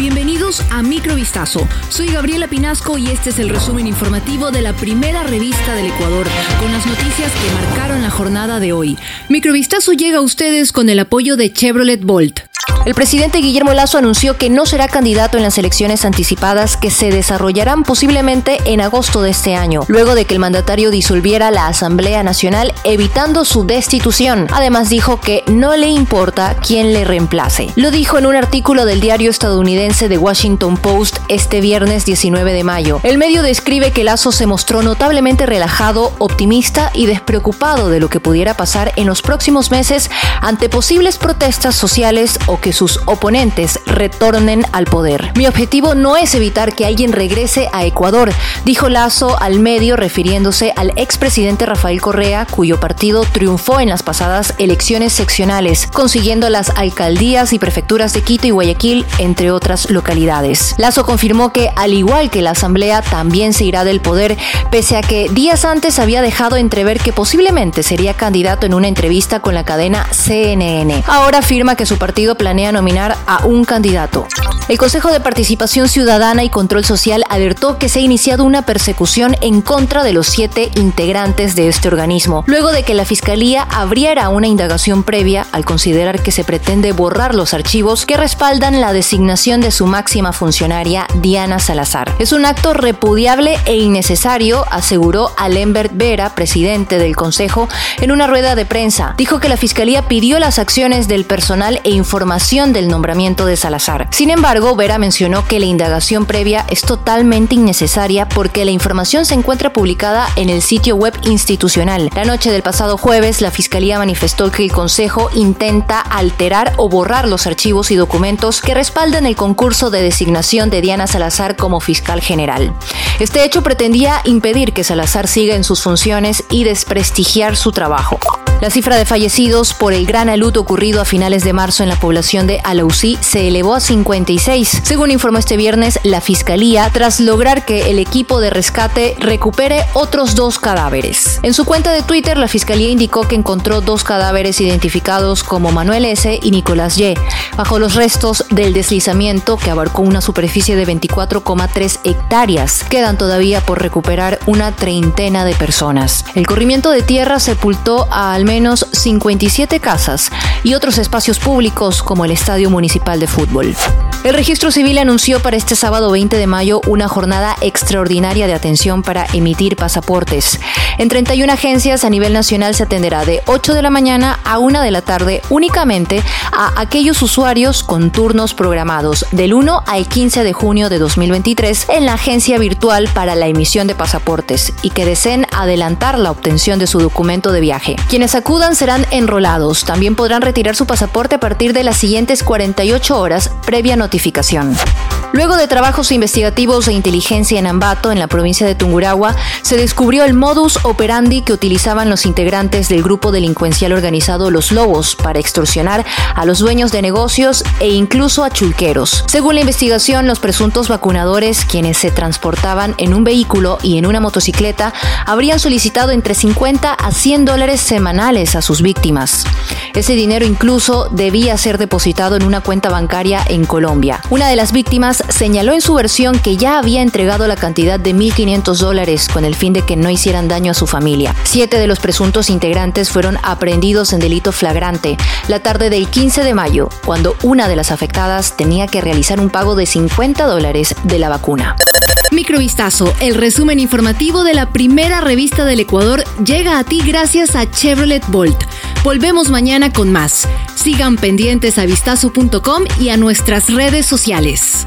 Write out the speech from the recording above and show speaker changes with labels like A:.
A: Bienvenidos a Microvistazo. Soy Gabriela Pinasco y este es el resumen informativo de la primera revista del Ecuador, con las noticias que marcaron la jornada de hoy. Microvistazo llega a ustedes con el apoyo de Chevrolet Bolt.
B: El presidente Guillermo Lazo anunció que no será candidato en las elecciones anticipadas que se desarrollarán posiblemente en agosto de este año, luego de que el mandatario disolviera la Asamblea Nacional evitando su destitución. Además dijo que no le importa quién le reemplace. Lo dijo en un artículo del diario estadounidense The Washington Post este viernes 19 de mayo. El medio describe que Lazo se mostró notablemente relajado, optimista y despreocupado de lo que pudiera pasar en los próximos meses ante posibles protestas sociales o que sus oponentes retornen al poder. Mi objetivo no es evitar que alguien regrese a Ecuador, dijo Lazo al medio refiriéndose al expresidente Rafael Correa, cuyo partido triunfó en las pasadas elecciones seccionales, consiguiendo las alcaldías y prefecturas de Quito y Guayaquil, entre otras localidades. Lazo confirmó que, al igual que la Asamblea, también se irá del poder, pese a que días antes había dejado entrever que posiblemente sería candidato en una entrevista con la cadena CNN. Ahora afirma que su partido planea a nominar a un candidato. El Consejo de Participación Ciudadana y Control Social alertó que se ha iniciado una persecución en contra de los siete integrantes de este organismo, luego de que la Fiscalía abriera una indagación previa al considerar que se pretende borrar los archivos que respaldan la designación de su máxima funcionaria, Diana Salazar. Es un acto repudiable e innecesario, aseguró Alembert Vera, presidente del Consejo, en una rueda de prensa. Dijo que la Fiscalía pidió las acciones del personal e información del nombramiento de Salazar. Sin embargo, Vera mencionó que la indagación previa es totalmente innecesaria porque la información se encuentra publicada en el sitio web institucional. La noche del pasado jueves, la Fiscalía manifestó que el Consejo intenta alterar o borrar los archivos y documentos que respaldan el concurso de designación de Diana Salazar como fiscal general. Este hecho pretendía impedir que Salazar siga en sus funciones y desprestigiar su trabajo. La cifra de fallecidos por el gran alud ocurrido a finales de marzo en la población de Alausí se elevó a 56, según informó este viernes la Fiscalía, tras lograr que el equipo de rescate recupere otros dos cadáveres. En su cuenta de Twitter, la Fiscalía indicó que encontró dos cadáveres identificados como Manuel S. y Nicolás Y, bajo los restos del deslizamiento que abarcó una superficie de 24,3 hectáreas. Quedan todavía por recuperar una treintena de personas. El corrimiento de tierra sepultó a al menos 57 casas y otros espacios públicos como el Estadio Municipal de Fútbol. El registro civil anunció para este sábado 20 de mayo una jornada extraordinaria de atención para emitir pasaportes. En 31 agencias a nivel nacional se atenderá de 8 de la mañana a 1 de la tarde únicamente a aquellos usuarios con turnos programados del 1 al 15 de junio de 2023 en la agencia virtual para la emisión de pasaportes y que deseen adelantar la obtención de su documento de viaje. Quienes acudan serán enrolados. También podrán retirar su pasaporte a partir de las siguientes 48 horas previa notificación. Luego de trabajos investigativos e inteligencia en Ambato, en la provincia de Tungurahua, se descubrió el modus operandi que utilizaban los integrantes del grupo delincuencial organizado Los Lobos para extorsionar a los dueños de negocios e incluso a chulqueros. Según la investigación, los presuntos vacunadores, quienes se transportaban en un vehículo y en una motocicleta, habrían solicitado entre 50 a 100 dólares semanales a sus víctimas. Ese dinero incluso debía ser depositado en una cuenta bancaria en Una de las víctimas señaló en su versión que ya había entregado la cantidad de 1.500 dólares con el fin de que no hicieran daño a su familia. Siete de los presuntos integrantes fueron aprehendidos en delito flagrante la tarde del 15 de mayo, cuando una de las afectadas tenía que realizar un pago de 50 dólares de la vacuna.
A: Microvistazo, el resumen informativo de la primera revista del Ecuador, llega a ti gracias a Chevrolet Bolt. Volvemos mañana con más. Sigan pendientes a vistazo.com y a nuestras redes sociales.